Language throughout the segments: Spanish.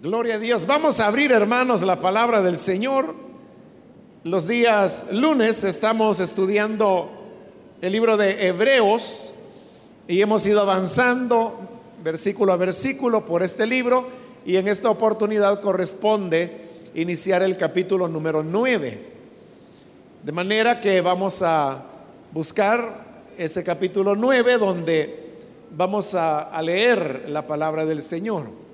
Gloria a Dios. Vamos a abrir, hermanos, la palabra del Señor. Los días lunes estamos estudiando el libro de Hebreos y hemos ido avanzando versículo a versículo por este libro y en esta oportunidad corresponde iniciar el capítulo número 9. De manera que vamos a buscar ese capítulo 9 donde vamos a, a leer la palabra del Señor.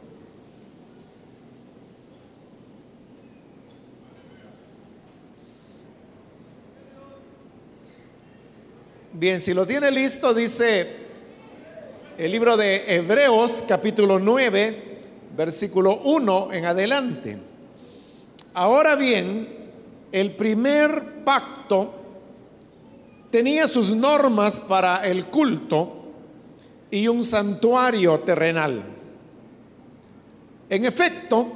Bien, si lo tiene listo, dice el libro de Hebreos capítulo 9, versículo 1 en adelante. Ahora bien, el primer pacto tenía sus normas para el culto y un santuario terrenal. En efecto,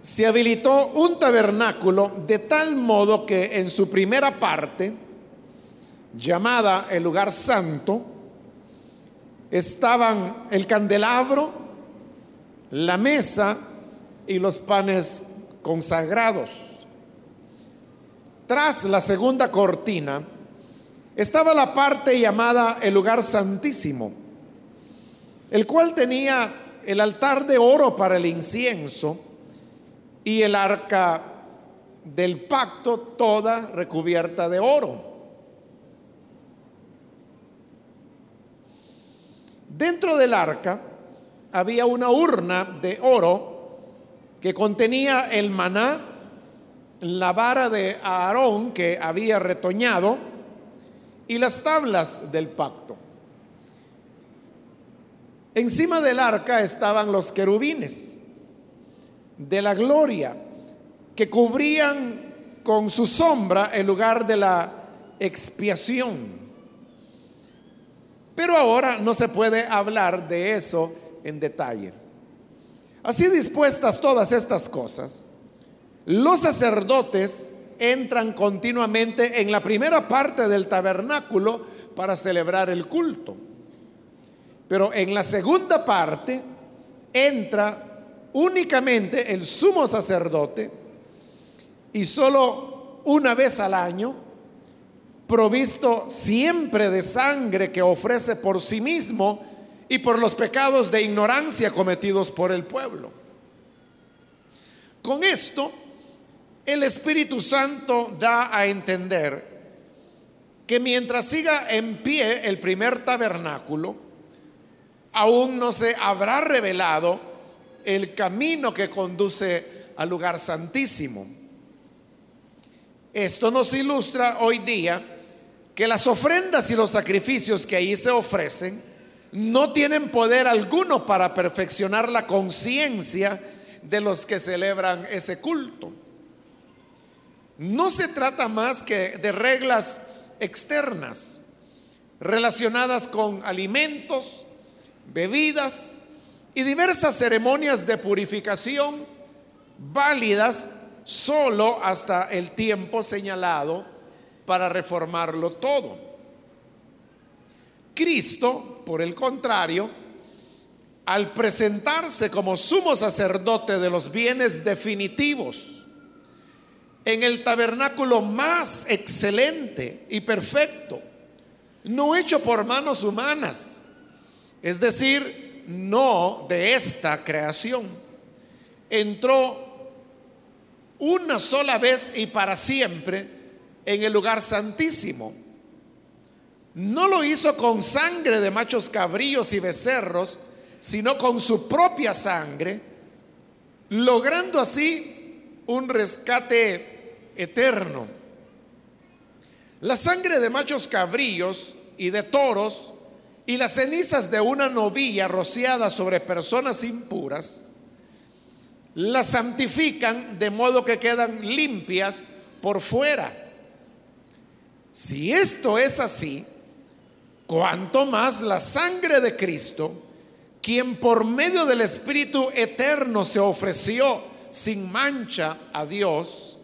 se habilitó un tabernáculo de tal modo que en su primera parte, llamada el lugar santo, estaban el candelabro, la mesa y los panes consagrados. Tras la segunda cortina estaba la parte llamada el lugar santísimo, el cual tenía el altar de oro para el incienso y el arca del pacto toda recubierta de oro. Dentro del arca había una urna de oro que contenía el maná, la vara de Aarón que había retoñado y las tablas del pacto. Encima del arca estaban los querubines de la gloria que cubrían con su sombra el lugar de la expiación. Pero ahora no se puede hablar de eso en detalle. Así dispuestas todas estas cosas, los sacerdotes entran continuamente en la primera parte del tabernáculo para celebrar el culto. Pero en la segunda parte entra únicamente el sumo sacerdote y solo una vez al año provisto siempre de sangre que ofrece por sí mismo y por los pecados de ignorancia cometidos por el pueblo. Con esto, el Espíritu Santo da a entender que mientras siga en pie el primer tabernáculo, aún no se habrá revelado el camino que conduce al lugar santísimo. Esto nos ilustra hoy día que las ofrendas y los sacrificios que ahí se ofrecen no tienen poder alguno para perfeccionar la conciencia de los que celebran ese culto. No se trata más que de reglas externas relacionadas con alimentos, bebidas y diversas ceremonias de purificación válidas solo hasta el tiempo señalado para reformarlo todo. Cristo, por el contrario, al presentarse como sumo sacerdote de los bienes definitivos, en el tabernáculo más excelente y perfecto, no hecho por manos humanas, es decir, no de esta creación, entró una sola vez y para siempre en el lugar santísimo. No lo hizo con sangre de machos cabríos y becerros, sino con su propia sangre, logrando así un rescate eterno. La sangre de machos cabríos y de toros y las cenizas de una novilla rociada sobre personas impuras, las santifican de modo que quedan limpias por fuera si esto es así, cuanto más la sangre de Cristo, quien por medio del Espíritu eterno se ofreció sin mancha a Dios,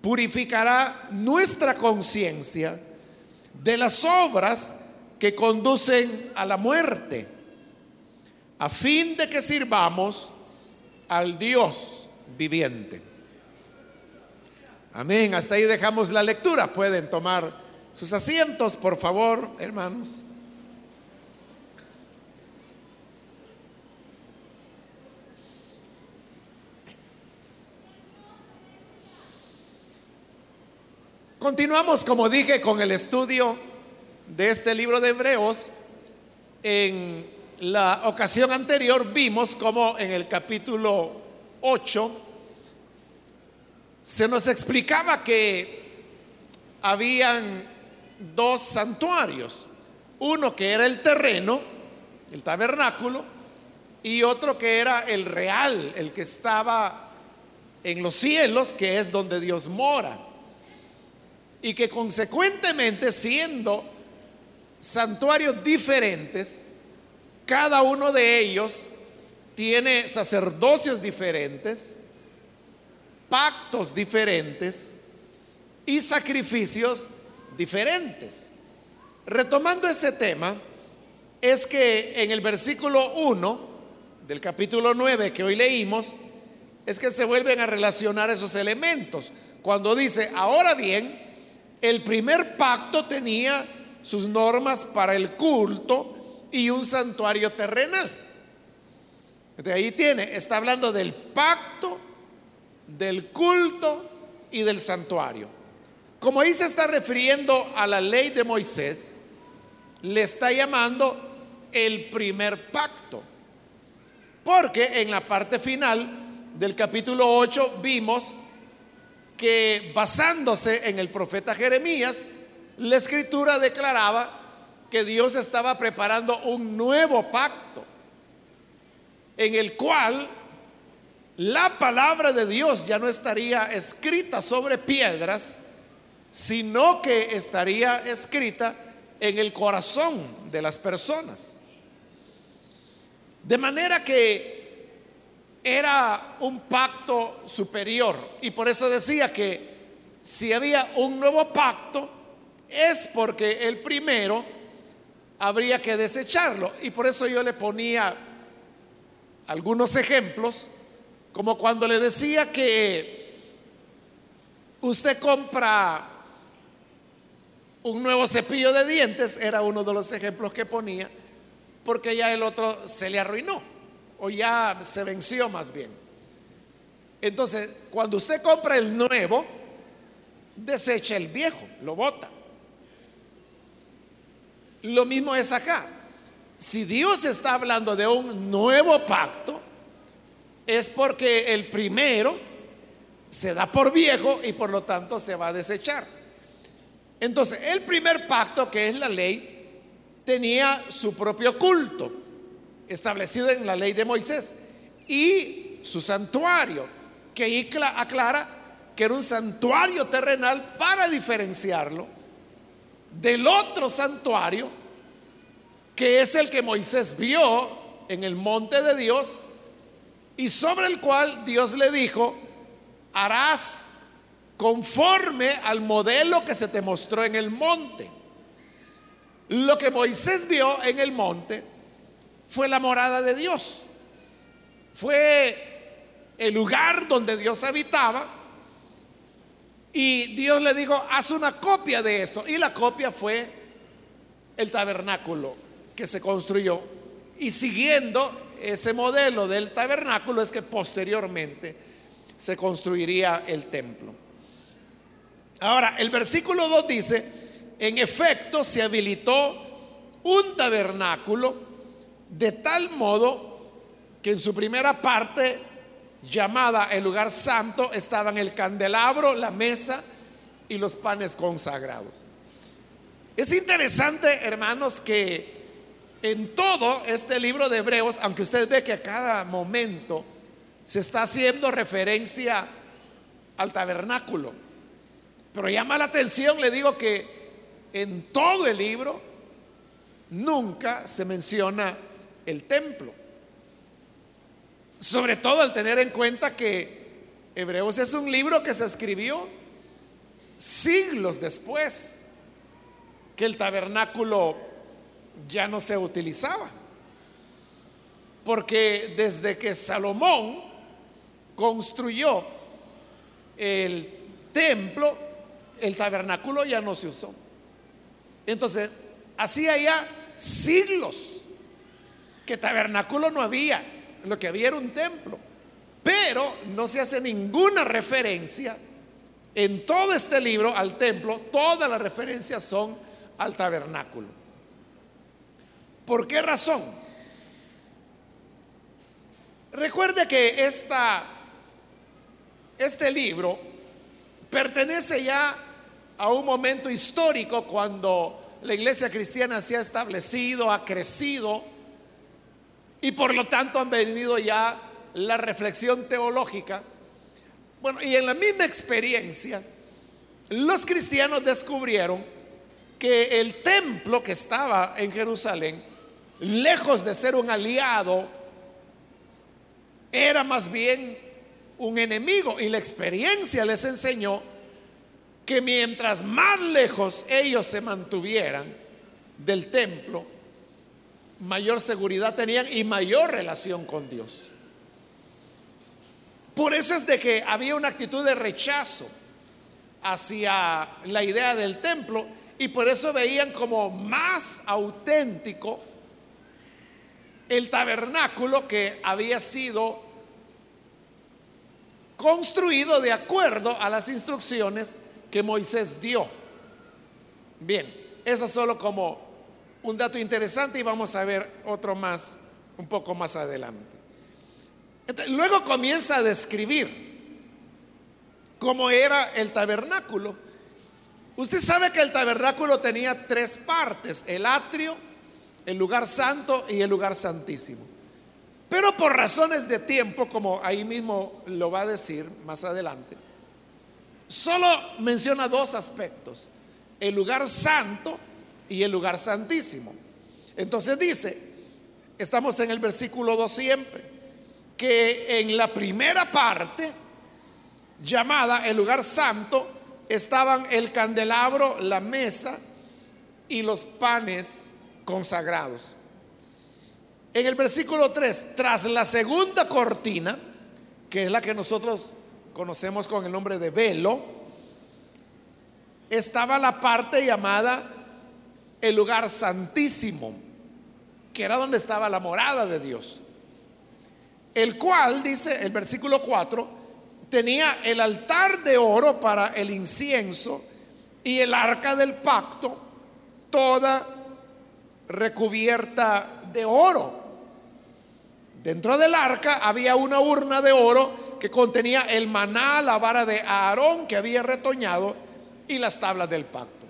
purificará nuestra conciencia de las obras que conducen a la muerte, a fin de que sirvamos al Dios viviente. Amén. Hasta ahí dejamos la lectura. Pueden tomar sus asientos, por favor, hermanos. Continuamos, como dije, con el estudio de este libro de Hebreos. En la ocasión anterior vimos como en el capítulo 8 se nos explicaba que habían dos santuarios, uno que era el terreno, el tabernáculo, y otro que era el real, el que estaba en los cielos, que es donde Dios mora. Y que consecuentemente siendo santuarios diferentes, cada uno de ellos tiene sacerdocios diferentes, pactos diferentes y sacrificios diferentes. Retomando ese tema, es que en el versículo 1 del capítulo 9 que hoy leímos, es que se vuelven a relacionar esos elementos. Cuando dice, ahora bien, el primer pacto tenía sus normas para el culto y un santuario terrenal. De ahí tiene, está hablando del pacto, del culto y del santuario. Como ahí se está refiriendo a la ley de Moisés, le está llamando el primer pacto. Porque en la parte final del capítulo 8 vimos que basándose en el profeta Jeremías, la escritura declaraba que Dios estaba preparando un nuevo pacto en el cual la palabra de Dios ya no estaría escrita sobre piedras, sino que estaría escrita en el corazón de las personas. De manera que era un pacto superior. Y por eso decía que si había un nuevo pacto, es porque el primero habría que desecharlo. Y por eso yo le ponía algunos ejemplos, como cuando le decía que usted compra un nuevo cepillo de dientes, era uno de los ejemplos que ponía, porque ya el otro se le arruinó o ya se venció más bien. Entonces, cuando usted compra el nuevo, desecha el viejo, lo bota. Lo mismo es acá. Si Dios está hablando de un nuevo pacto, es porque el primero se da por viejo y por lo tanto se va a desechar. Entonces, el primer pacto, que es la ley, tenía su propio culto establecido en la ley de Moisés, y su santuario, que aclara que era un santuario terrenal para diferenciarlo del otro santuario, que es el que Moisés vio en el monte de Dios, y sobre el cual Dios le dijo, harás conforme al modelo que se te mostró en el monte. Lo que Moisés vio en el monte fue la morada de Dios. Fue el lugar donde Dios habitaba. Y Dios le dijo, haz una copia de esto. Y la copia fue el tabernáculo que se construyó. Y siguiendo ese modelo del tabernáculo es que posteriormente se construiría el templo. Ahora, el versículo 2 dice, en efecto se habilitó un tabernáculo de tal modo que en su primera parte, llamada el lugar santo, estaban el candelabro, la mesa y los panes consagrados. Es interesante, hermanos, que en todo este libro de Hebreos, aunque usted ve que a cada momento se está haciendo referencia al tabernáculo, pero llama la atención, le digo que en todo el libro nunca se menciona el templo. Sobre todo al tener en cuenta que Hebreos es un libro que se escribió siglos después que el tabernáculo ya no se utilizaba. Porque desde que Salomón construyó el templo, el tabernáculo ya no se usó. Entonces, hacía ya siglos que tabernáculo no había, lo que había era un templo, pero no se hace ninguna referencia en todo este libro al templo, todas las referencias son al tabernáculo. ¿Por qué razón? Recuerde que esta, este libro pertenece ya a un momento histórico cuando la iglesia cristiana se ha establecido, ha crecido y por lo tanto han venido ya la reflexión teológica. Bueno, y en la misma experiencia, los cristianos descubrieron que el templo que estaba en Jerusalén, lejos de ser un aliado, era más bien un enemigo. Y la experiencia les enseñó que mientras más lejos ellos se mantuvieran del templo, mayor seguridad tenían y mayor relación con Dios. Por eso es de que había una actitud de rechazo hacia la idea del templo y por eso veían como más auténtico el tabernáculo que había sido construido de acuerdo a las instrucciones que Moisés dio. Bien, eso solo como un dato interesante y vamos a ver otro más un poco más adelante. luego comienza a describir cómo era el tabernáculo. Usted sabe que el tabernáculo tenía tres partes, el atrio, el lugar santo y el lugar santísimo. Pero por razones de tiempo, como ahí mismo lo va a decir más adelante, solo menciona dos aspectos, el lugar santo y el lugar santísimo. Entonces dice, estamos en el versículo 2 siempre, que en la primera parte, llamada el lugar santo, estaban el candelabro, la mesa y los panes consagrados. En el versículo 3, tras la segunda cortina, que es la que nosotros conocemos con el nombre de velo, estaba la parte llamada el lugar santísimo, que era donde estaba la morada de Dios. El cual, dice el versículo 4, tenía el altar de oro para el incienso y el arca del pacto, toda recubierta de oro. Dentro del arca había una urna de oro que contenía el maná, la vara de Aarón que había retoñado y las tablas del pacto.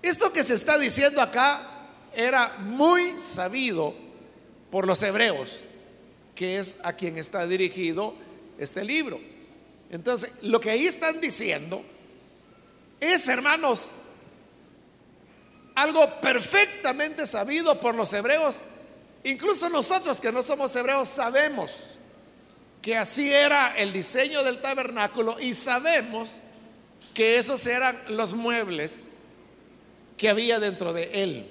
Esto que se está diciendo acá era muy sabido por los hebreos, que es a quien está dirigido este libro. Entonces, lo que ahí están diciendo es, hermanos, algo perfectamente sabido por los hebreos. Incluso nosotros que no somos hebreos sabemos que así era el diseño del tabernáculo y sabemos que esos eran los muebles que había dentro de él.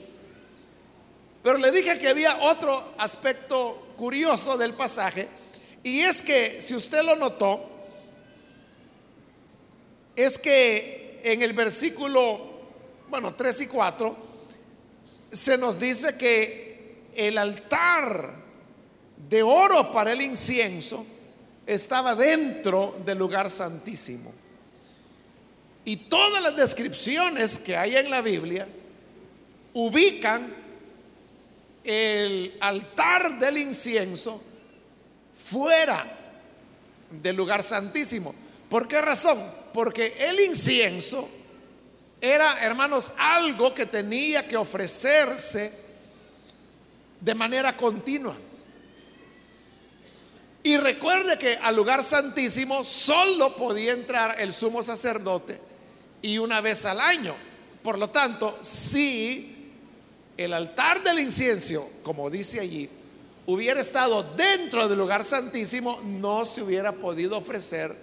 Pero le dije que había otro aspecto curioso del pasaje y es que, si usted lo notó, es que en el versículo, bueno, 3 y 4, se nos dice que el altar de oro para el incienso estaba dentro del lugar santísimo. Y todas las descripciones que hay en la Biblia ubican el altar del incienso fuera del lugar santísimo. ¿Por qué razón? Porque el incienso era, hermanos, algo que tenía que ofrecerse de manera continua. Y recuerde que al lugar santísimo solo podía entrar el sumo sacerdote y una vez al año. Por lo tanto, si el altar del incienso, como dice allí, hubiera estado dentro del lugar santísimo, no se hubiera podido ofrecer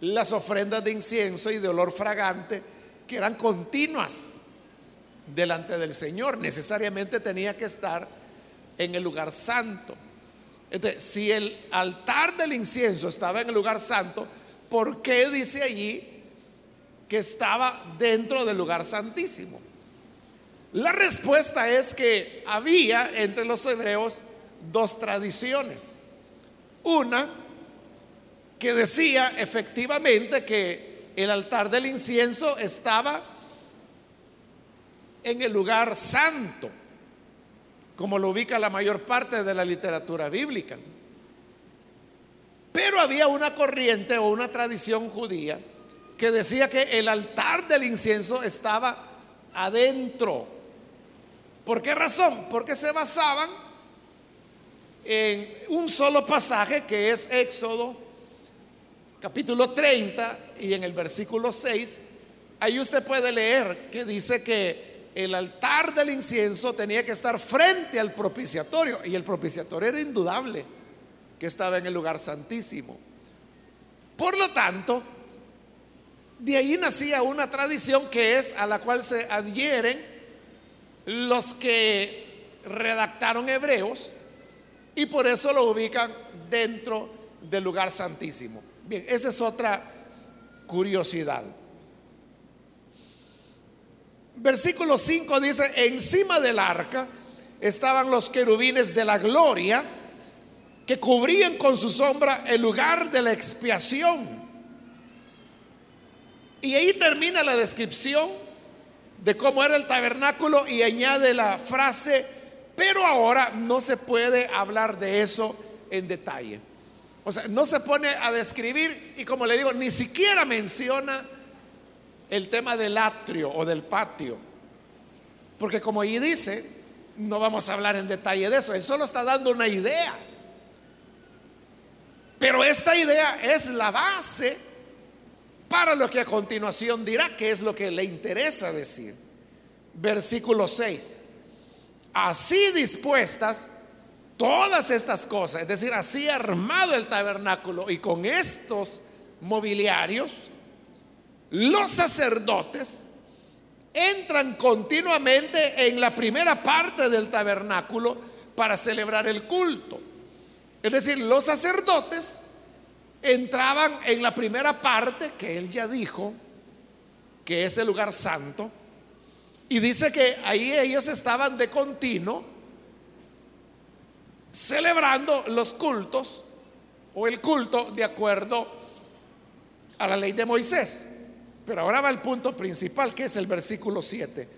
las ofrendas de incienso y de olor fragante que eran continuas delante del Señor. Necesariamente tenía que estar en el lugar santo. Si el altar del incienso estaba en el lugar santo, ¿por qué dice allí que estaba dentro del lugar santísimo? La respuesta es que había entre los hebreos dos tradiciones. Una que decía efectivamente que el altar del incienso estaba en el lugar santo, como lo ubica la mayor parte de la literatura bíblica. Pero había una corriente o una tradición judía que decía que el altar del incienso estaba adentro ¿Por qué razón? Porque se basaban en un solo pasaje que es Éxodo capítulo 30 y en el versículo 6. Ahí usted puede leer que dice que el altar del incienso tenía que estar frente al propiciatorio y el propiciatorio era indudable que estaba en el lugar santísimo. Por lo tanto, de ahí nacía una tradición que es a la cual se adhieren los que redactaron Hebreos y por eso lo ubican dentro del lugar santísimo. Bien, esa es otra curiosidad. Versículo 5 dice, encima del arca estaban los querubines de la gloria que cubrían con su sombra el lugar de la expiación. Y ahí termina la descripción de cómo era el tabernáculo y añade la frase, pero ahora no se puede hablar de eso en detalle. O sea, no se pone a describir y como le digo, ni siquiera menciona el tema del atrio o del patio. Porque como ahí dice, no vamos a hablar en detalle de eso, él solo está dando una idea. Pero esta idea es la base para lo que a continuación dirá, que es lo que le interesa decir. Versículo 6. Así dispuestas todas estas cosas, es decir, así armado el tabernáculo y con estos mobiliarios, los sacerdotes entran continuamente en la primera parte del tabernáculo para celebrar el culto. Es decir, los sacerdotes entraban en la primera parte que él ya dijo, que es el lugar santo, y dice que ahí ellos estaban de continuo celebrando los cultos o el culto de acuerdo a la ley de Moisés. Pero ahora va el punto principal, que es el versículo 7.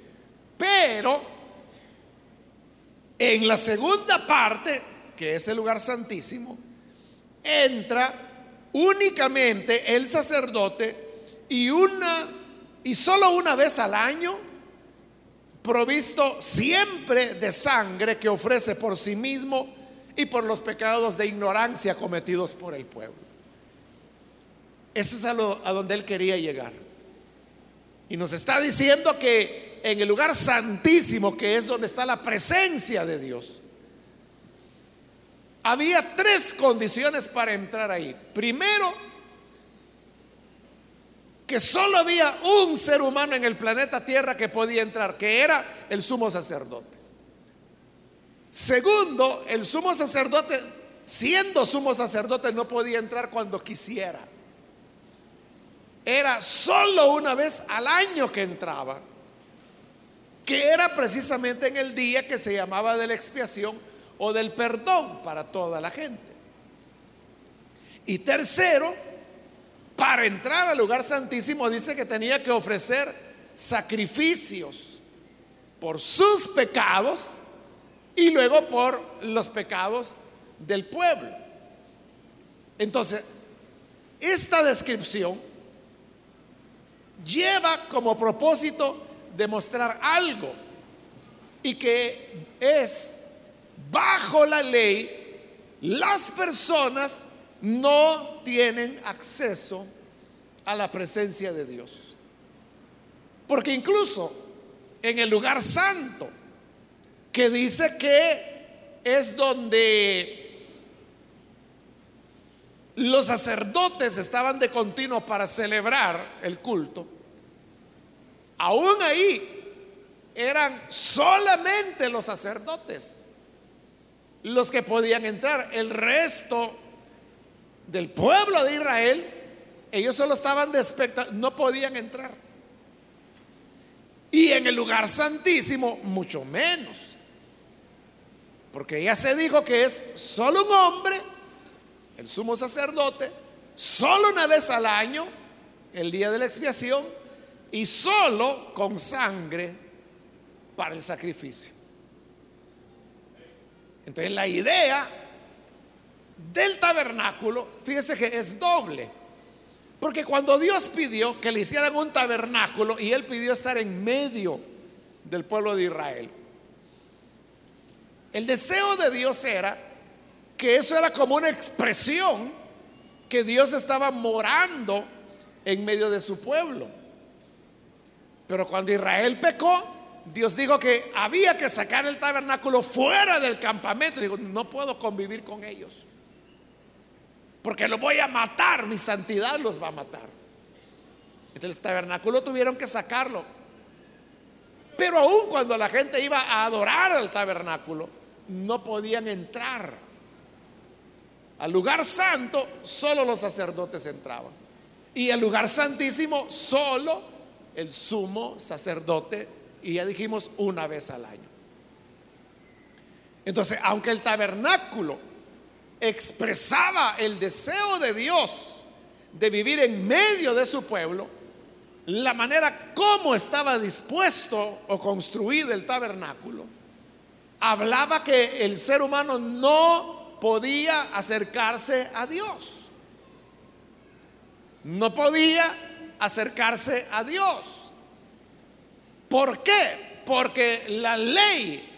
Pero en la segunda parte, que es el lugar santísimo, entra únicamente el sacerdote y una y solo una vez al año provisto siempre de sangre que ofrece por sí mismo y por los pecados de ignorancia cometidos por el pueblo. Eso es a, donde él quería llegar. Y nos está diciendo que en el lugar santísimo, que es donde está la presencia de Dios, había tres condiciones para entrar ahí. Primero, que solo había un ser humano en el planeta Tierra que podía entrar, que era el sumo sacerdote. Segundo, el sumo sacerdote, siendo sumo sacerdote, no podía entrar cuando quisiera. Era solo una vez al año que entraba, que era precisamente en el día que se llamaba de la expiación o del perdón para toda la gente. Y tercero, para entrar al lugar santísimo dice que tenía que ofrecer sacrificios por sus pecados y luego por los pecados del pueblo. Entonces, esta descripción lleva como propósito demostrar algo y que es bajo la ley, las personas no tienen acceso a la presencia de Dios. Porque incluso en el lugar santo, que dice que es donde los sacerdotes estaban de continuo para celebrar el culto, aún ahí eran solamente los sacerdotes los que podían entrar. El resto del pueblo de Israel, ellos solo estaban de espectadores, no podían entrar. Y en el lugar santísimo, mucho menos. Porque ya se dijo que es solo un hombre, el sumo sacerdote, solo una vez al año, el día de la expiación, y solo con sangre para el sacrificio. Entonces la idea del tabernáculo, fíjese que es doble. Porque cuando Dios pidió que le hicieran un tabernáculo y él pidió estar en medio del pueblo de Israel, el deseo de Dios era que eso era como una expresión que Dios estaba morando en medio de su pueblo. Pero cuando Israel pecó, Dios dijo que había que sacar el tabernáculo fuera del campamento. Digo, no puedo convivir con ellos. Porque los voy a matar, mi santidad los va a matar. Entonces el tabernáculo tuvieron que sacarlo. Pero aún cuando la gente iba a adorar al tabernáculo, no podían entrar. Al lugar santo solo los sacerdotes entraban. Y al lugar santísimo solo el sumo sacerdote y ya dijimos una vez al año. Entonces, aunque el tabernáculo expresaba el deseo de Dios de vivir en medio de su pueblo, la manera como estaba dispuesto o construido el tabernáculo, hablaba que el ser humano no podía acercarse a Dios. No podía acercarse a Dios. ¿Por qué? Porque la ley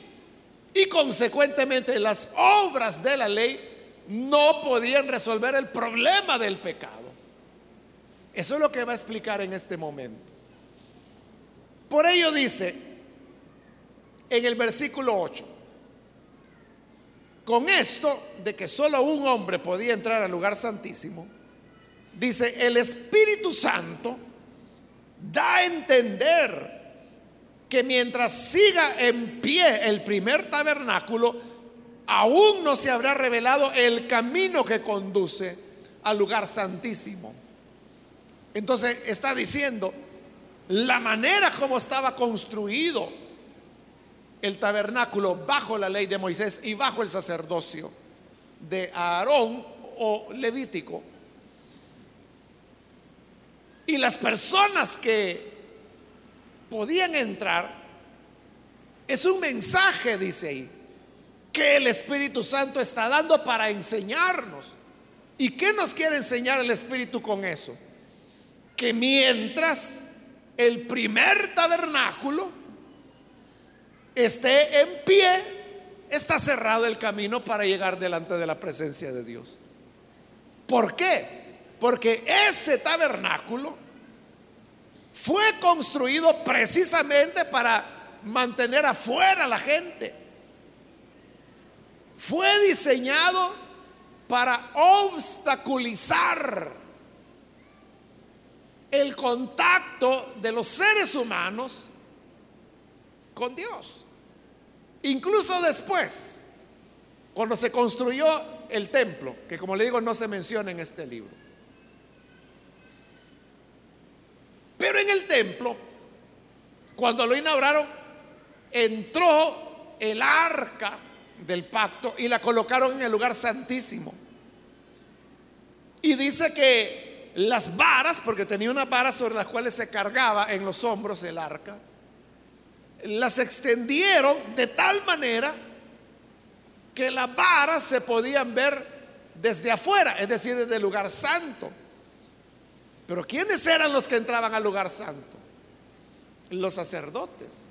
y consecuentemente las obras de la ley no podían resolver el problema del pecado. Eso es lo que va a explicar en este momento. Por ello dice en el versículo 8, con esto de que solo un hombre podía entrar al lugar santísimo, dice, el Espíritu Santo da a entender que mientras siga en pie el primer tabernáculo, aún no se habrá revelado el camino que conduce al lugar santísimo. Entonces está diciendo, la manera como estaba construido el tabernáculo bajo la ley de Moisés y bajo el sacerdocio de Aarón o Levítico, y las personas que podían entrar, es un mensaje, dice ahí, que el Espíritu Santo está dando para enseñarnos. ¿Y qué nos quiere enseñar el Espíritu con eso? Que mientras el primer tabernáculo esté en pie, está cerrado el camino para llegar delante de la presencia de Dios. ¿Por qué? Porque ese tabernáculo fue construido precisamente para mantener afuera a la gente. Fue diseñado para obstaculizar el contacto de los seres humanos con Dios. Incluso después, cuando se construyó el templo, que como le digo no se menciona en este libro. Pero en el templo, cuando lo inauguraron, entró el arca del pacto y la colocaron en el lugar santísimo. Y dice que las varas, porque tenía unas varas sobre las cuales se cargaba en los hombros el arca, las extendieron de tal manera que las varas se podían ver desde afuera, es decir, desde el lugar santo. Pero ¿quiénes eran los que entraban al lugar santo? Los sacerdotes.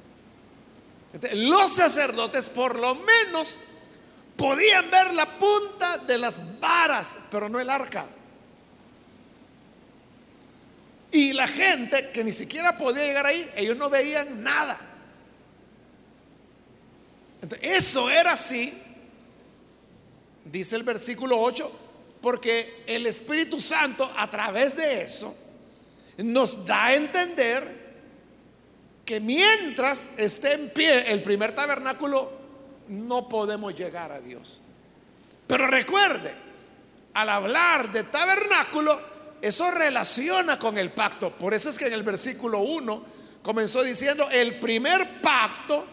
Los sacerdotes por lo menos podían ver la punta de las varas, pero no el arca. Y la gente que ni siquiera podía llegar ahí, ellos no veían nada. Eso era así, dice el versículo 8, porque el Espíritu Santo a través de eso nos da a entender que mientras esté en pie el primer tabernáculo, no podemos llegar a Dios. Pero recuerde, al hablar de tabernáculo, eso relaciona con el pacto. Por eso es que en el versículo 1 comenzó diciendo, el primer pacto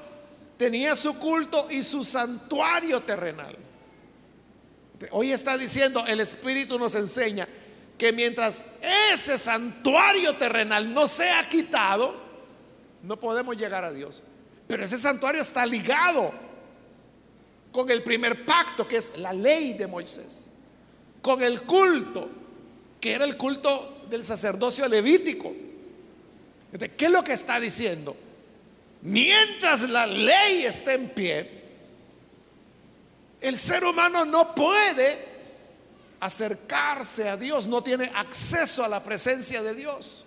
tenía su culto y su santuario terrenal. Hoy está diciendo, el Espíritu nos enseña que mientras ese santuario terrenal no sea quitado, no podemos llegar a Dios. Pero ese santuario está ligado con el primer pacto, que es la ley de Moisés, con el culto, que era el culto del sacerdocio levítico. ¿Qué es lo que está diciendo? Mientras la ley esté en pie, el ser humano no puede acercarse a Dios, no tiene acceso a la presencia de Dios.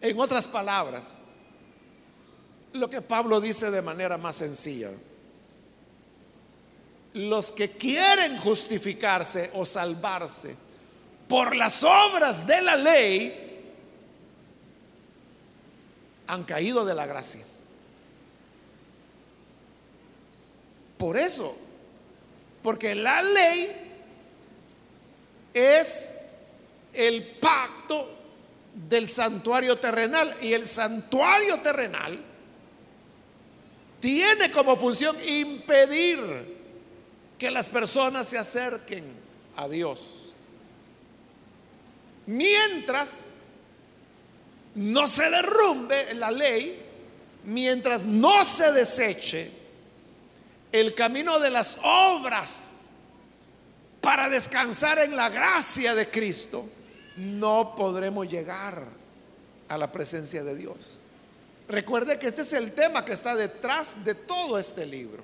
En otras palabras, lo que Pablo dice de manera más sencilla, los que quieren justificarse o salvarse por las obras de la ley han caído de la gracia. Por eso, porque la ley es el pacto del santuario terrenal y el santuario terrenal tiene como función impedir que las personas se acerquen a Dios. Mientras no se derrumbe la ley, mientras no se deseche el camino de las obras para descansar en la gracia de Cristo, no podremos llegar a la presencia de Dios. Recuerde que este es el tema que está detrás de todo este libro.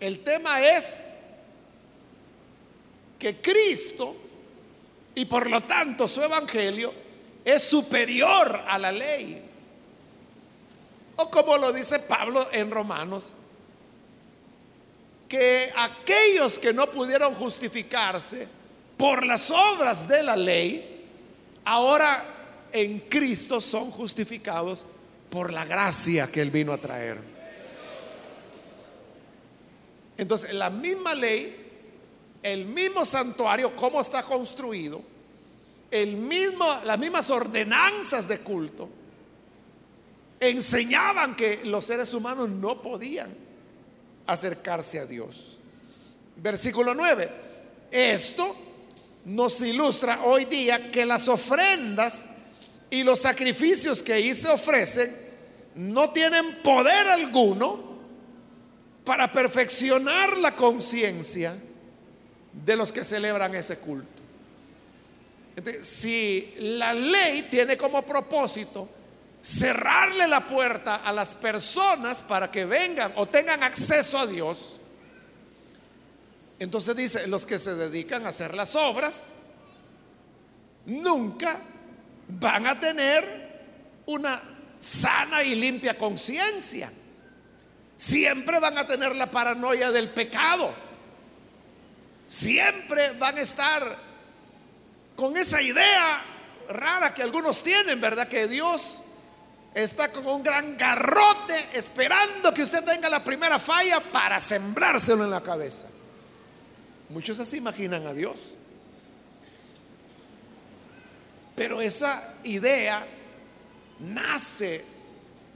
El tema es que Cristo y por lo tanto su evangelio es superior a la ley. O como lo dice Pablo en Romanos, que aquellos que no pudieron justificarse por las obras de la ley, ahora en Cristo son justificados por la gracia que Él vino a traer. Entonces, la misma ley, el mismo santuario, cómo está construido, el mismo, las mismas ordenanzas de culto, enseñaban que los seres humanos no podían acercarse a Dios. Versículo 9. Esto nos ilustra hoy día que las ofrendas y los sacrificios que ahí se ofrecen no tienen poder alguno para perfeccionar la conciencia de los que celebran ese culto. si la ley tiene como propósito cerrarle la puerta a las personas para que vengan o tengan acceso a Dios, entonces dice, los que se dedican a hacer las obras, nunca van a tener una sana y limpia conciencia. Siempre van a tener la paranoia del pecado. Siempre van a estar con esa idea rara que algunos tienen, ¿verdad? Que Dios está con un gran garrote esperando que usted tenga la primera falla para sembrárselo en la cabeza. Muchos así imaginan a Dios. Pero esa idea nace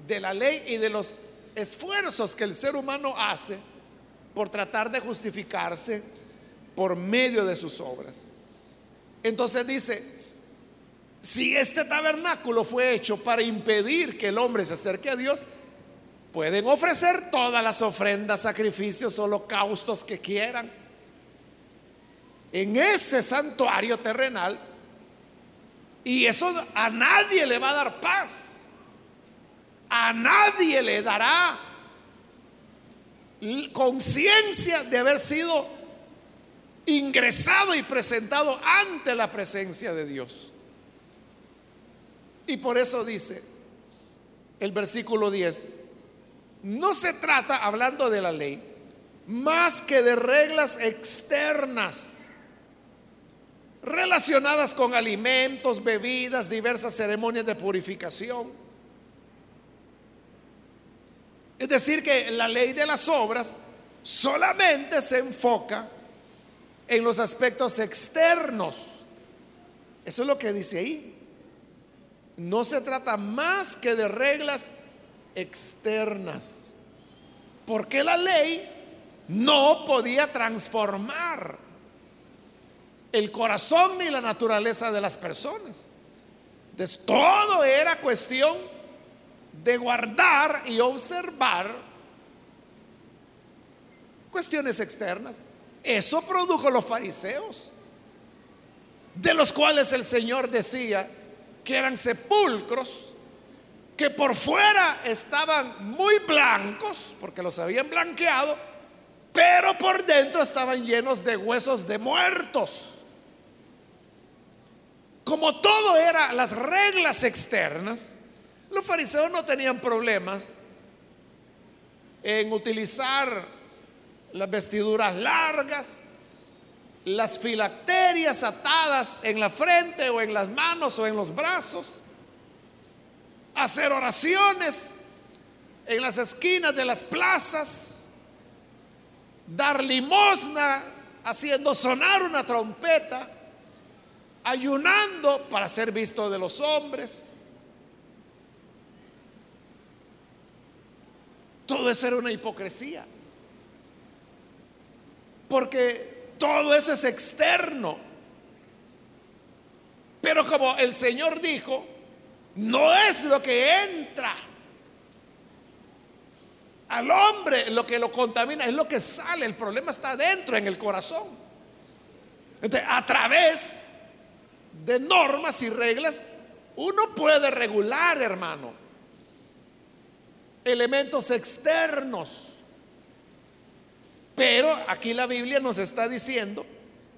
de la ley y de los esfuerzos que el ser humano hace por tratar de justificarse por medio de sus obras. Entonces dice, si este tabernáculo fue hecho para impedir que el hombre se acerque a Dios, pueden ofrecer todas las ofrendas, sacrificios, holocaustos que quieran. En ese santuario terrenal, y eso a nadie le va a dar paz, a nadie le dará conciencia de haber sido ingresado y presentado ante la presencia de Dios. Y por eso dice el versículo 10, no se trata, hablando de la ley, más que de reglas externas relacionadas con alimentos, bebidas, diversas ceremonias de purificación. Es decir, que la ley de las obras solamente se enfoca en los aspectos externos. Eso es lo que dice ahí. No se trata más que de reglas externas. Porque la ley no podía transformar el corazón ni la naturaleza de las personas. Entonces, todo era cuestión de guardar y observar cuestiones externas. Eso produjo los fariseos, de los cuales el Señor decía que eran sepulcros que por fuera estaban muy blancos, porque los habían blanqueado, pero por dentro estaban llenos de huesos de muertos. Como todo era las reglas externas, los fariseos no tenían problemas en utilizar las vestiduras largas, las filacterias atadas en la frente o en las manos o en los brazos, hacer oraciones en las esquinas de las plazas, dar limosna haciendo sonar una trompeta, ayunando para ser visto de los hombres. Todo eso era una hipocresía. Porque todo eso es externo. Pero como el Señor dijo, no es lo que entra al hombre lo que lo contamina, es lo que sale. El problema está dentro, en el corazón. Entonces, a través de normas y reglas, uno puede regular, hermano, elementos externos. Pero aquí la Biblia nos está diciendo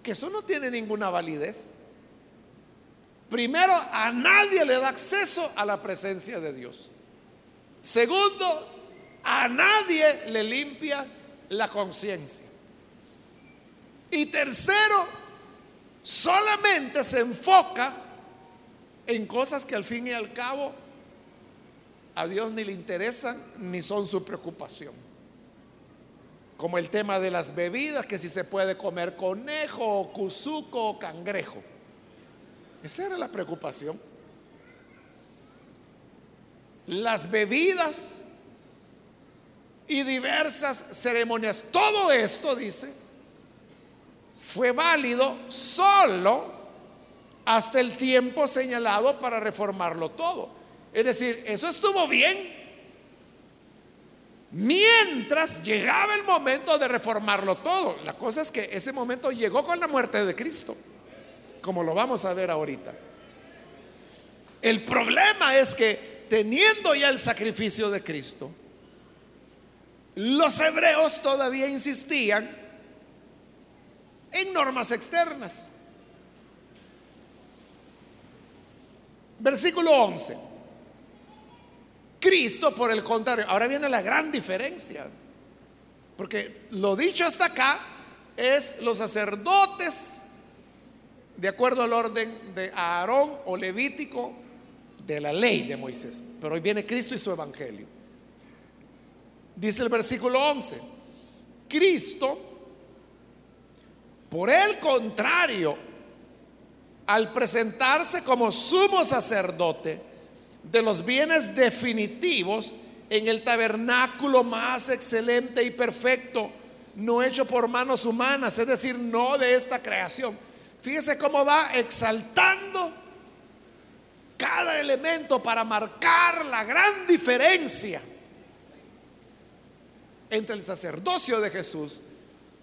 que eso no tiene ninguna validez. Primero, a nadie le da acceso a la presencia de Dios. Segundo, a nadie le limpia la conciencia. Y tercero, solamente se enfoca en cosas que al fin y al cabo a Dios ni le interesan ni son su preocupación. Como el tema de las bebidas, que si se puede comer conejo, cuzuco o cangrejo. Esa era la preocupación. Las bebidas y diversas ceremonias. Todo esto, dice, fue válido solo hasta el tiempo señalado para reformarlo todo. Es decir, eso estuvo bien mientras llegaba el momento de reformarlo todo. La cosa es que ese momento llegó con la muerte de Cristo, como lo vamos a ver ahorita. El problema es que teniendo ya el sacrificio de Cristo, los hebreos todavía insistían en normas externas. Versículo 11. Cristo, por el contrario, ahora viene la gran diferencia. Porque lo dicho hasta acá es los sacerdotes, de acuerdo al orden de Aarón o Levítico, de la ley de Moisés. Pero hoy viene Cristo y su evangelio. Dice el versículo 11, Cristo, por el contrario, al presentarse como sumo sacerdote de los bienes definitivos en el tabernáculo más excelente y perfecto, no hecho por manos humanas, es decir, no de esta creación. Fíjese cómo va exaltando cada elemento para marcar la gran diferencia entre el sacerdocio de Jesús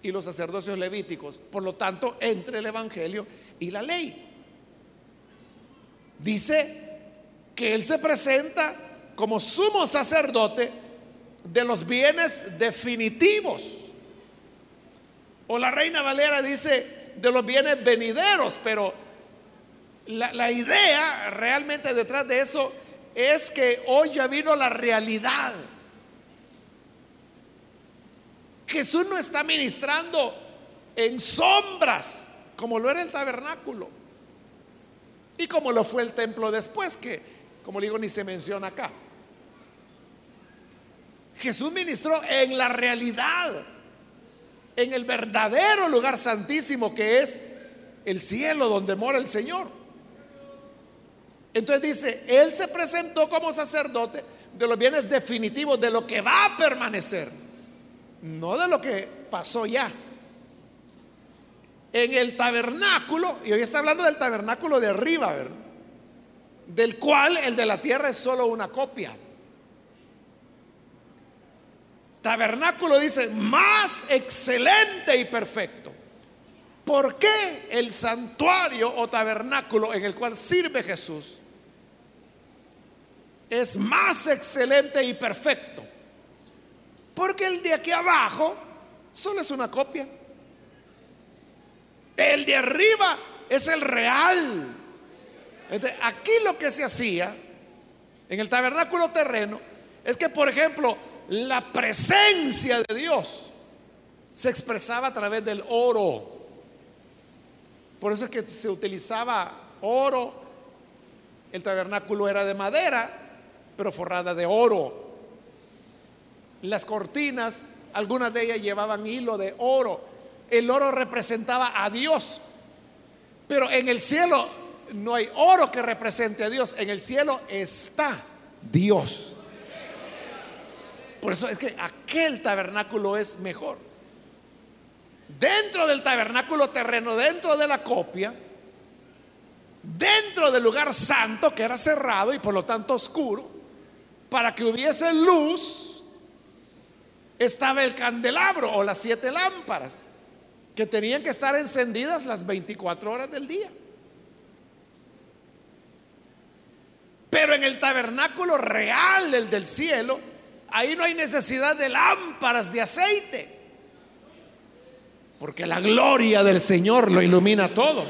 y los sacerdocios levíticos, por lo tanto, entre el Evangelio y la ley. Dice que Él se presenta como sumo sacerdote de los bienes definitivos. O la reina Valera dice de los bienes venideros, pero la, idea realmente detrás de eso es que hoy ya vino la realidad. Jesús no está ministrando en sombras, como lo era el tabernáculo. Y como lo fue el templo después, que como digo ni se menciona acá. Jesús ministró en la realidad, en el verdadero lugar santísimo que es el cielo donde mora el Señor. Entonces dice, Él se presentó como sacerdote de los bienes definitivos, de lo que va a permanecer, no de lo que pasó ya. En el tabernáculo, y hoy está hablando del tabernáculo de arriba, del cual el de la tierra es solo una copia. Tabernáculo dice, más excelente y perfecto. ¿Por qué el santuario o tabernáculo en el cual sirve Jesús es más excelente y perfecto? Porque el de aquí abajo solo es una copia. El de arriba es el real. Aquí lo que se hacía en el tabernáculo terreno es que, por ejemplo, la presencia de Dios se expresaba a través del oro. Por eso es que se utilizaba oro. El tabernáculo era de madera, pero forrada de oro. Las cortinas, algunas de ellas llevaban hilo de oro. El oro representaba a Dios. Pero en el cielo no hay oro que represente a Dios. En el cielo está Dios. Por eso es que aquel tabernáculo es mejor. Dentro del tabernáculo terreno, dentro de la copia, dentro del lugar santo que era cerrado y por lo tanto oscuro, para que hubiese luz, estaba el candelabro o las siete lámparas que tenían que estar encendidas las 24 horas del día. Pero en el tabernáculo real, el del cielo, Ahí no hay necesidad de lámparas de aceite. Porque la gloria del Señor lo ilumina todo.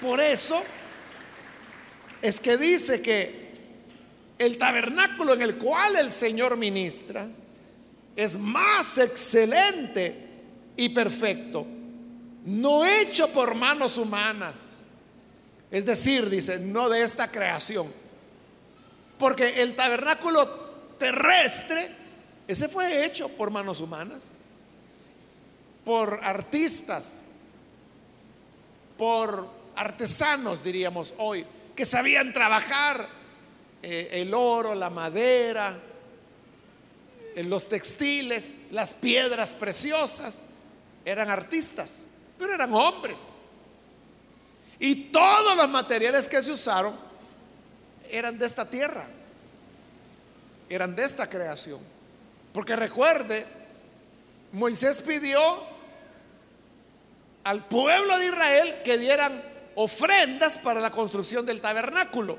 Por eso es que dice que el tabernáculo en el cual el Señor ministra es más excelente y perfecto, no hecho por manos humanas es decir, dice, no de esta creación. Porque el tabernáculo terrestre, ese fue hecho por manos humanas, por artistas, por artesanos, diríamos hoy, que sabían trabajar eh, el oro, la madera, eh, los textiles, las piedras preciosas. Eran artistas, pero eran hombres. Y todos los materiales que se usaron eran de esta tierra, eran de esta creación. Porque recuerde, Moisés pidió al pueblo de Israel que dieran ofrendas para la construcción del tabernáculo.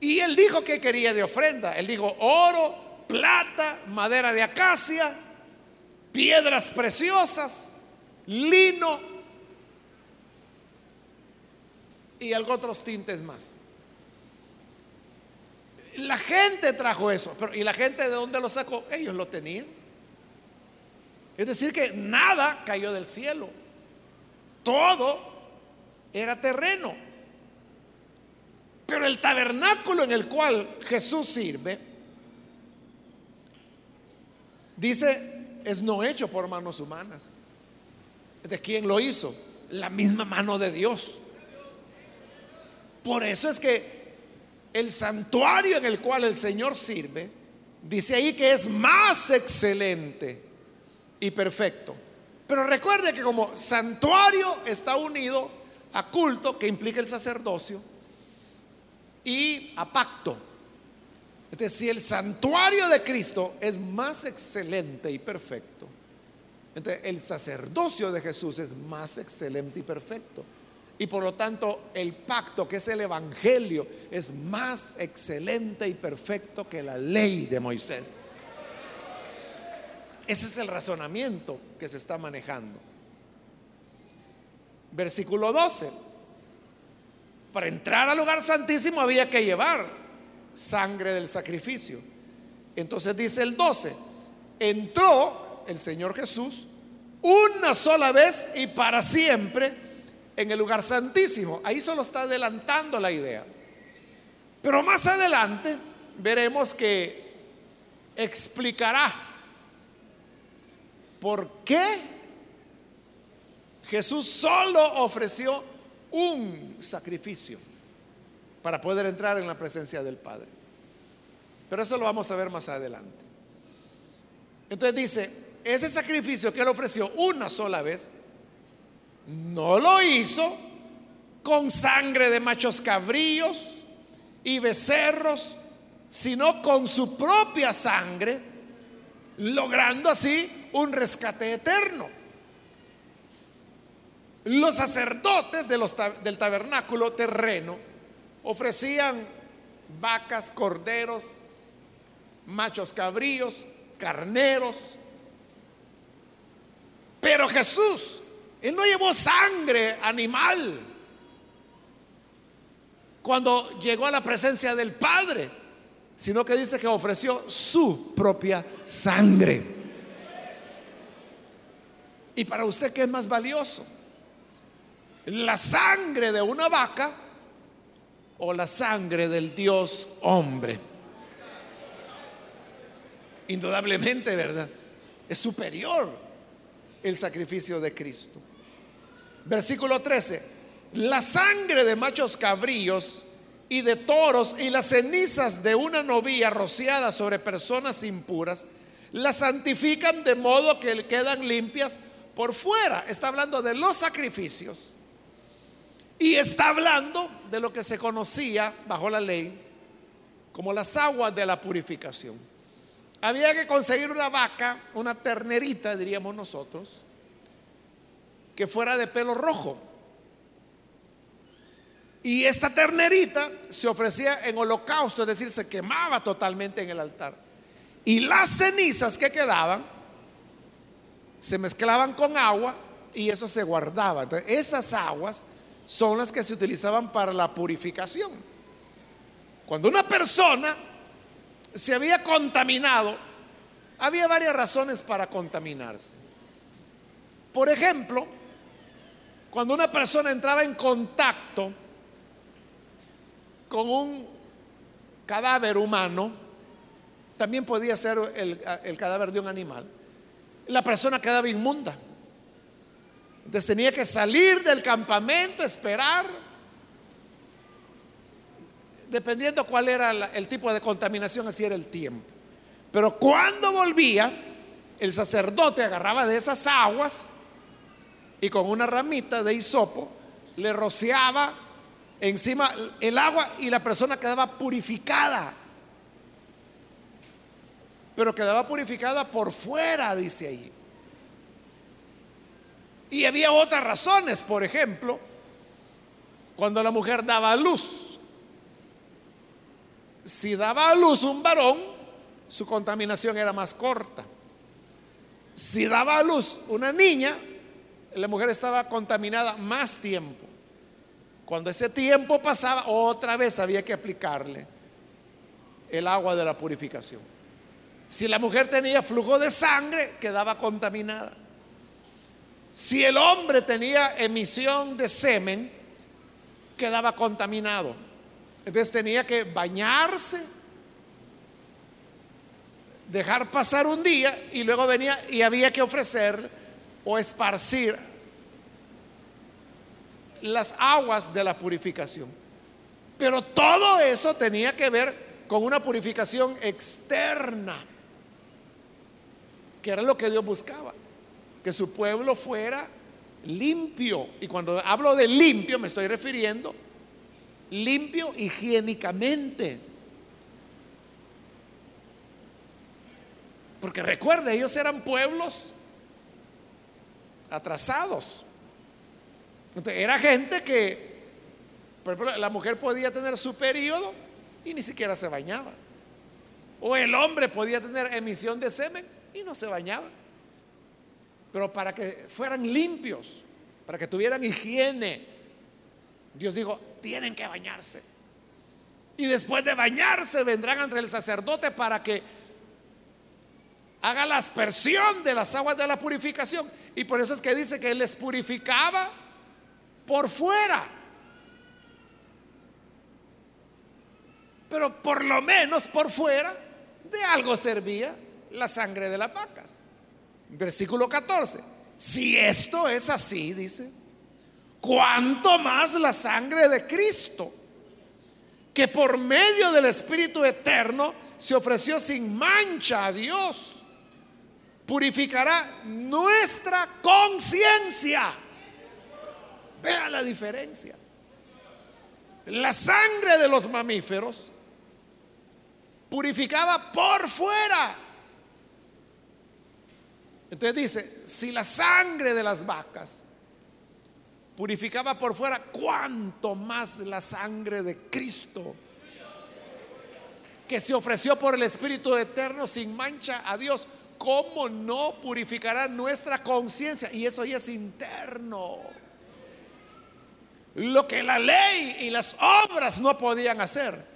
Y él dijo que quería de ofrenda. Él dijo oro, plata, madera de acacia, piedras preciosas, lino, y algo otros tintes más. La gente trajo eso, pero ¿y la gente de dónde lo sacó? Ellos lo tenían. Es decir, que nada cayó del cielo. Todo era terreno. Pero el tabernáculo en el cual Jesús sirve, dice, es no hecho por manos humanas. ¿De quién lo hizo? La misma mano de Dios. Por eso es que el santuario en el cual el Señor sirve, dice ahí que es más excelente y perfecto. Pero recuerde que como santuario está unido a culto que implica el sacerdocio y a pacto. Entonces, si el santuario de Cristo es más excelente y perfecto, entonces el sacerdocio de Jesús es más excelente y perfecto. Y por lo tanto el pacto, que es el Evangelio, es más excelente y perfecto que la ley de Moisés. Ese es el razonamiento que se está manejando. Versículo 12. Para entrar al lugar santísimo había que llevar sangre del sacrificio. Entonces dice el 12, entró el Señor Jesús una sola vez y para siempre en el lugar santísimo. Ahí solo está adelantando la idea. Pero más adelante veremos que explicará por qué Jesús solo ofreció un sacrificio para poder entrar en la presencia del Padre. Pero eso lo vamos a ver más adelante. Entonces dice, ese sacrificio que él ofreció una sola vez, no lo hizo con sangre de machos cabríos y becerros, sino con su propia sangre, logrando así un rescate eterno. Los sacerdotes del tabernáculo terreno ofrecían vacas, corderos, machos cabríos, carneros. Pero Jesús, Él no llevó sangre animal cuando llegó a la presencia del Padre, sino que dice que ofreció su propia sangre. ¿Y para usted qué es más valioso? ¿La sangre de una vaca o la sangre del Dios hombre? Indudablemente, ¿verdad? Es superior el sacrificio de Cristo. Versículo 13. La sangre de machos cabríos y de toros y las cenizas de una novilla rociada sobre personas impuras, las santifican de modo que quedan limpias por fuera. Está hablando de los sacrificios y está hablando de lo que se conocía bajo la ley como las aguas de la purificación. Había que conseguir una vaca, una ternerita, diríamos nosotros, que fuera de pelo rojo. Y esta ternerita se ofrecía en holocausto, es decir, se quemaba totalmente en el altar. Y las cenizas que quedaban se mezclaban con agua y eso se guardaba. Entonces, esas aguas son las que se utilizaban para la purificación. Cuando una persona se había contaminado, había varias razones para contaminarse. Por ejemplo, cuando una persona entraba en contacto con un cadáver humano, también podía ser el, el cadáver de un animal la persona quedaba inmunda. Entonces tenía que salir del campamento, esperar, dependiendo cuál era el tipo de contaminación, así era el tiempo. Pero cuando volvía, el sacerdote agarraba de esas aguas y con una ramita de hisopo le rociaba encima el agua y la persona quedaba purificada pero quedaba purificada por fuera, dice ahí. Y había otras razones, por ejemplo, cuando la mujer daba luz. Si daba a luz un varón, su contaminación era más corta. Si daba a luz una niña, la mujer estaba contaminada más tiempo. Cuando ese tiempo pasaba, otra vez había que aplicarle el agua de la purificación. Si la mujer tenía flujo de sangre, quedaba contaminada. Si el hombre tenía emisión de semen, quedaba contaminado. Entonces tenía que bañarse, dejar pasar un día y luego venía y había que ofrecer o esparcir las aguas de la purificación. Pero todo eso tenía que ver con una purificación externa que era lo que Dios buscaba, que su pueblo fuera limpio. Y cuando hablo de limpio me estoy refiriendo limpio higiénicamente. Porque recuerde, ellos eran pueblos atrasados. era gente que, por ejemplo, la mujer podía tener su periodo y ni siquiera se bañaba. O el hombre podía tener emisión de semen y no se bañaban. Pero para que fueran limpios, para que tuvieran higiene, Dios dijo, tienen que bañarse. Y después de bañarse vendrán ante el sacerdote para que haga la aspersión de las aguas de la purificación. Y por eso es que dice que Él les purificaba por fuera. Pero por lo menos por fuera de algo servía la sangre de las vacas. Versículo 14. Si esto es así, dice, ¿cuánto más la sangre de Cristo? Que por medio del Espíritu Eterno se ofreció sin mancha a Dios. Purificará nuestra conciencia. Vea la diferencia. La sangre de los mamíferos purificaba por fuera. Entonces dice, si la sangre de las vacas purificaba por fuera, ¿cuánto más la sangre de Cristo? Que se ofreció por el Espíritu Eterno sin mancha a Dios. ¿Cómo no purificará nuestra conciencia? Y eso ya es interno. Lo que la ley y las obras no podían hacer.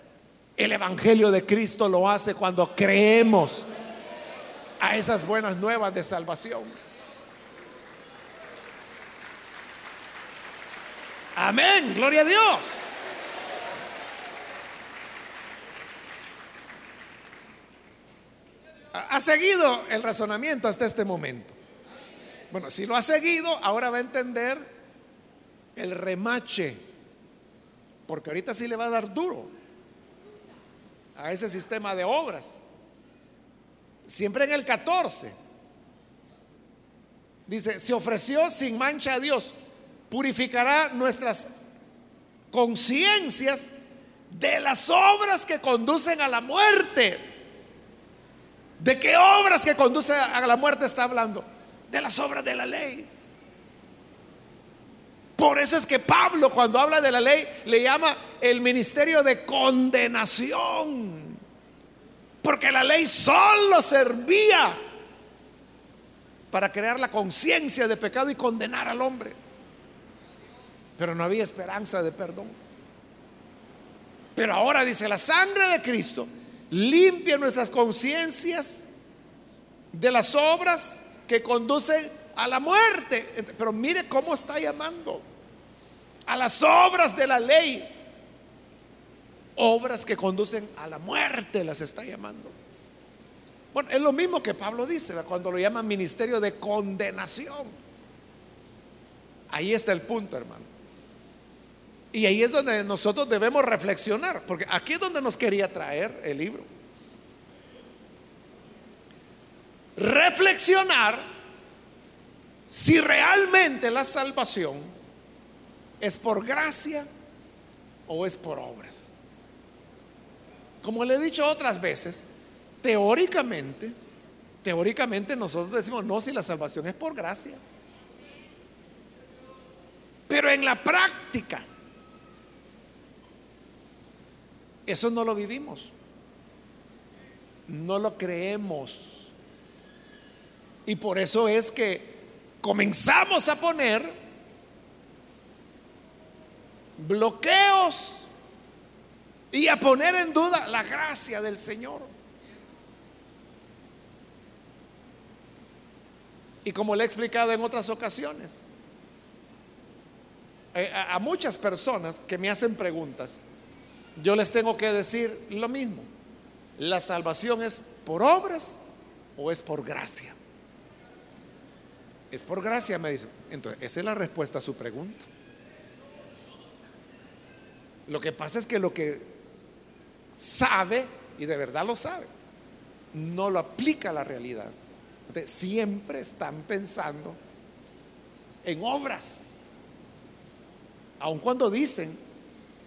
El Evangelio de Cristo lo hace cuando creemos a esas buenas nuevas de salvación. Amén, gloria a Dios. Ha seguido el razonamiento hasta este momento. Bueno, si lo ha seguido, ahora va a entender el remache, porque ahorita sí le va a dar duro a ese sistema de obras. Siempre en el 14. Dice, se ofreció sin mancha a Dios, purificará nuestras conciencias de las obras que conducen a la muerte. ¿De qué obras que conducen a la muerte está hablando? De las obras de la ley. Por eso es que Pablo cuando habla de la ley le llama el ministerio de condenación. Porque la ley solo servía para crear la conciencia de pecado y condenar al hombre. Pero no había esperanza de perdón. Pero ahora dice, la sangre de Cristo limpia nuestras conciencias de las obras que conducen a la muerte. Pero mire cómo está llamando a las obras de la ley. Obras que conducen a la muerte las está llamando. Bueno, es lo mismo que Pablo dice cuando lo llama ministerio de condenación. Ahí está el punto, hermano. Y ahí es donde nosotros debemos reflexionar, porque aquí es donde nos quería traer el libro. Reflexionar si realmente la salvación es por gracia o es por obras. Como le he dicho otras veces, teóricamente, teóricamente nosotros decimos, no, si la salvación es por gracia. Pero en la práctica, eso no lo vivimos. No lo creemos. Y por eso es que comenzamos a poner bloqueos y a poner en duda la gracia del Señor. Y como le he explicado en otras ocasiones, eh, a muchas personas que me hacen preguntas, yo les tengo que decir lo mismo. ¿La salvación es por obras o es por gracia? Es por gracia, me dice. Entonces, esa es la respuesta a su pregunta. Lo que pasa es que lo que sabe, y de verdad lo sabe, no lo aplica a la realidad. siempre están pensando en obras, aun cuando dicen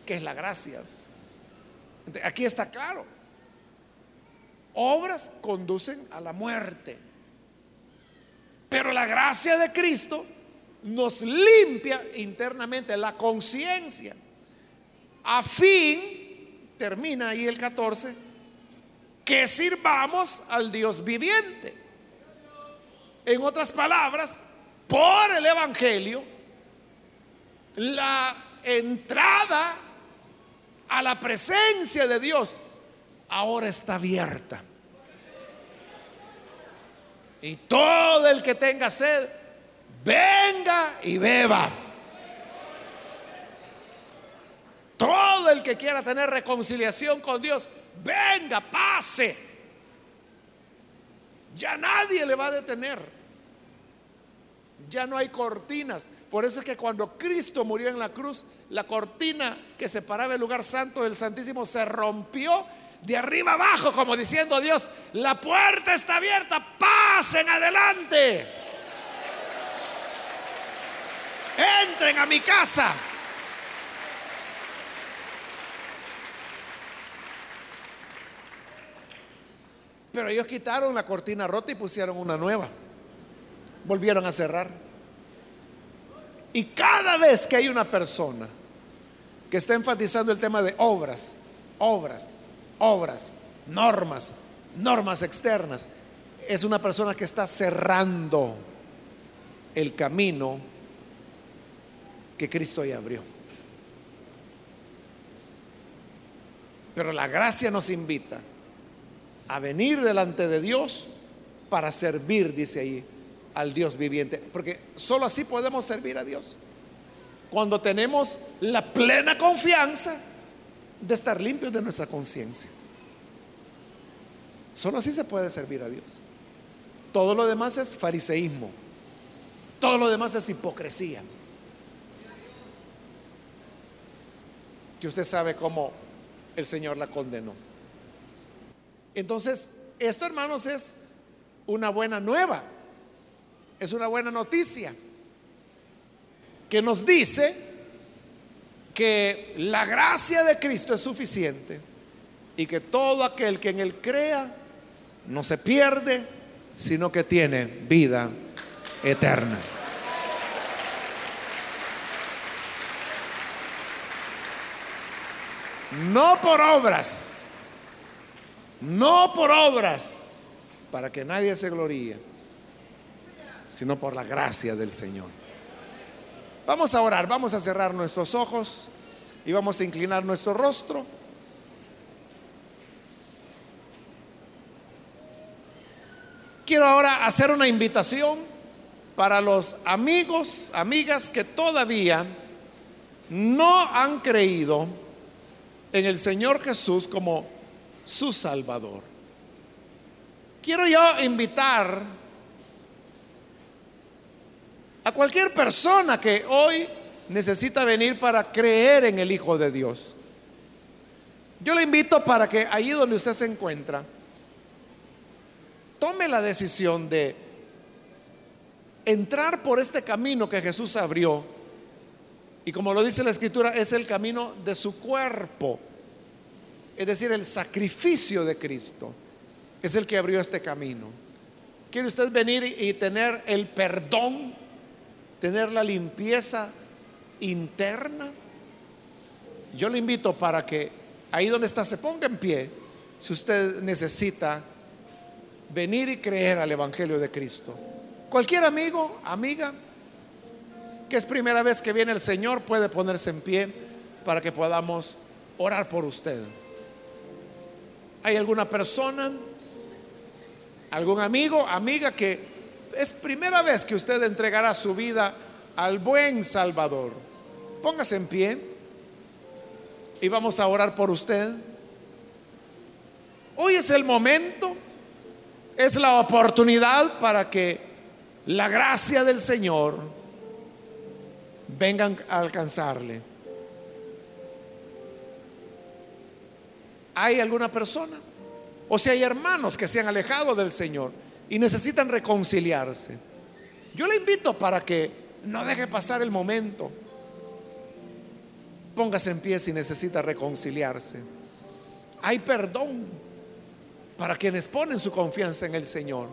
que es la gracia. Aquí está claro. Obras conducen a la muerte. Pero la gracia de Cristo nos limpia internamente la conciencia. A fin, termina ahí el 14, que sirvamos al Dios viviente. En otras palabras, por el Evangelio, la entrada a la presencia de Dios ahora está abierta. Y todo el que tenga sed, venga y beba. Todo el que quiera tener reconciliación con Dios, venga, pase. Ya nadie le va a detener. Ya no hay cortinas. Por eso es que cuando Cristo murió en la cruz, la cortina que separaba el lugar santo del Santísimo se rompió de arriba abajo, como diciendo Dios, la puerta está abierta, pasen adelante. Entren a mi casa. Pero ellos quitaron la cortina rota y pusieron una nueva. Volvieron a cerrar. Y cada vez que hay una persona que está enfatizando el tema de obras, obras, obras, normas, normas externas, es una persona que está cerrando el camino que Cristo ya abrió. Pero la gracia nos invita a venir delante de Dios para servir, dice ahí, al Dios viviente. Porque solo así podemos servir a Dios. Cuando tenemos la plena confianza de estar limpios de nuestra conciencia. Solo así se puede servir a Dios. Todo lo demás es fariseísmo. Todo lo demás es hipocresía. Que usted sabe cómo el Señor la condenó. Entonces, esto hermanos es una buena nueva, es una buena noticia que nos dice que la gracia de Cristo es suficiente y que todo aquel que en Él crea no se pierde, sino que tiene vida eterna. No por obras, no por obras, para que nadie se gloríe, sino por la gracia del Señor. Vamos a orar, vamos a cerrar nuestros ojos y vamos a inclinar nuestro rostro. Quiero ahora hacer una invitación para los amigos, amigas que todavía no han creído en el Señor Jesús como su Salvador. Quiero yo invitar a cualquier persona que hoy necesita venir para creer en el Hijo de Dios. Yo le invito para que allí donde usted se encuentra, tome la decisión de entrar por este camino que Jesús abrió. Y como lo dice la escritura, es el camino de su cuerpo es decir, el sacrificio de Cristo, es el que abrió este camino. ¿Quiere usted venir y tener el perdón, tener la limpieza interna? Yo le invito para que ahí donde está se ponga en pie si usted necesita venir y creer al Evangelio de Cristo. Cualquier amigo, amiga, que es primera vez que viene el Señor, puede ponerse en pie para que podamos orar por usted. ¿Hay alguna persona, algún amigo, amiga que es primera vez que usted entregará su vida al buen Salvador? Póngase en pie y vamos a orar por usted. Hoy es el momento, es la oportunidad para que la gracia del Señor venga a alcanzarle. ¿Hay alguna persona? O si hay hermanos que se han alejado del Señor y necesitan reconciliarse. Yo le invito para que no deje pasar el momento. Póngase en pie si necesita reconciliarse. Hay perdón para quienes ponen su confianza en el Señor.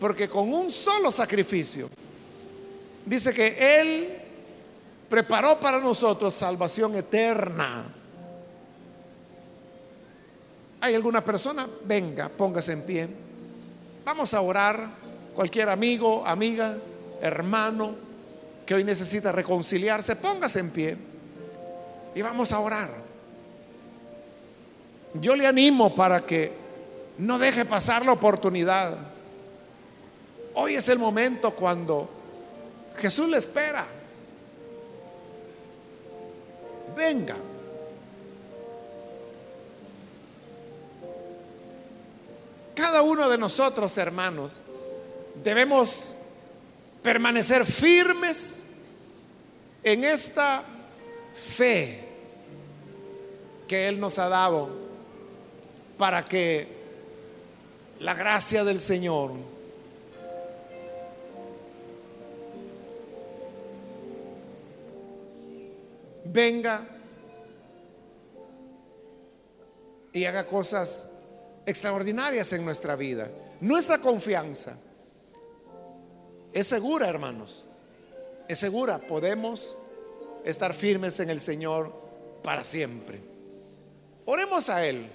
Porque con un solo sacrificio, dice que Él preparó para nosotros salvación eterna. ¿Hay alguna persona? Venga, póngase en pie. Vamos a orar. Cualquier amigo, amiga, hermano que hoy necesita reconciliarse, póngase en pie. Y vamos a orar. Yo le animo para que no deje pasar la oportunidad. Hoy es el momento cuando Jesús le espera. venga. Cada uno de nosotros, hermanos, debemos permanecer firmes en esta fe que Él nos ha dado para que la gracia del Señor venga y haga cosas extraordinarias en nuestra vida. Nuestra confianza es segura, hermanos. Es segura. Podemos estar firmes en el Señor para siempre. Oremos a Él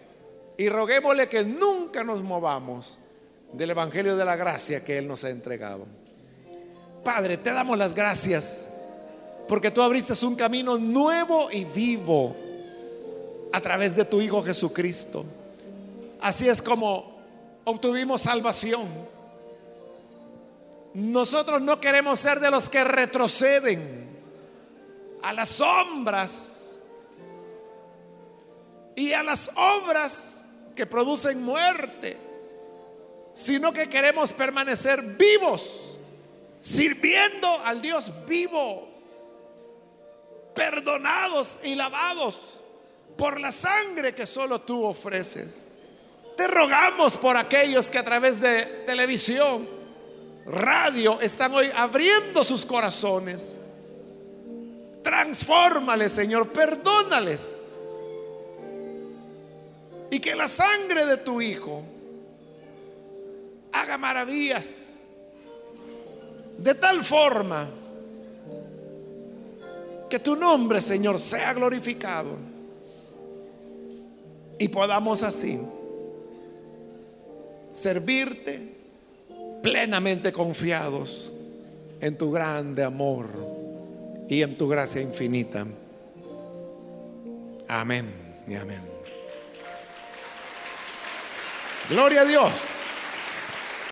y roguémosle que nunca nos movamos del Evangelio de la Gracia que Él nos ha entregado. Padre, te damos las gracias porque tú abriste un camino nuevo y vivo a través de tu Hijo Jesucristo. Así es como obtuvimos salvación. Nosotros no queremos ser de los que retroceden a las sombras y a las obras que producen muerte, sino que queremos permanecer vivos, sirviendo al Dios vivo perdonados y lavados por la sangre que solo tú ofreces. Te rogamos por aquellos que a través de televisión, radio, están hoy abriendo sus corazones. Transfórmales, Señor, perdónales. Y que la sangre de tu Hijo haga maravillas. De tal forma que tu nombre, Señor, sea glorificado. Y podamos así servirte plenamente confiados en tu grande amor y en tu gracia infinita. Amén y amén. Gloria a Dios.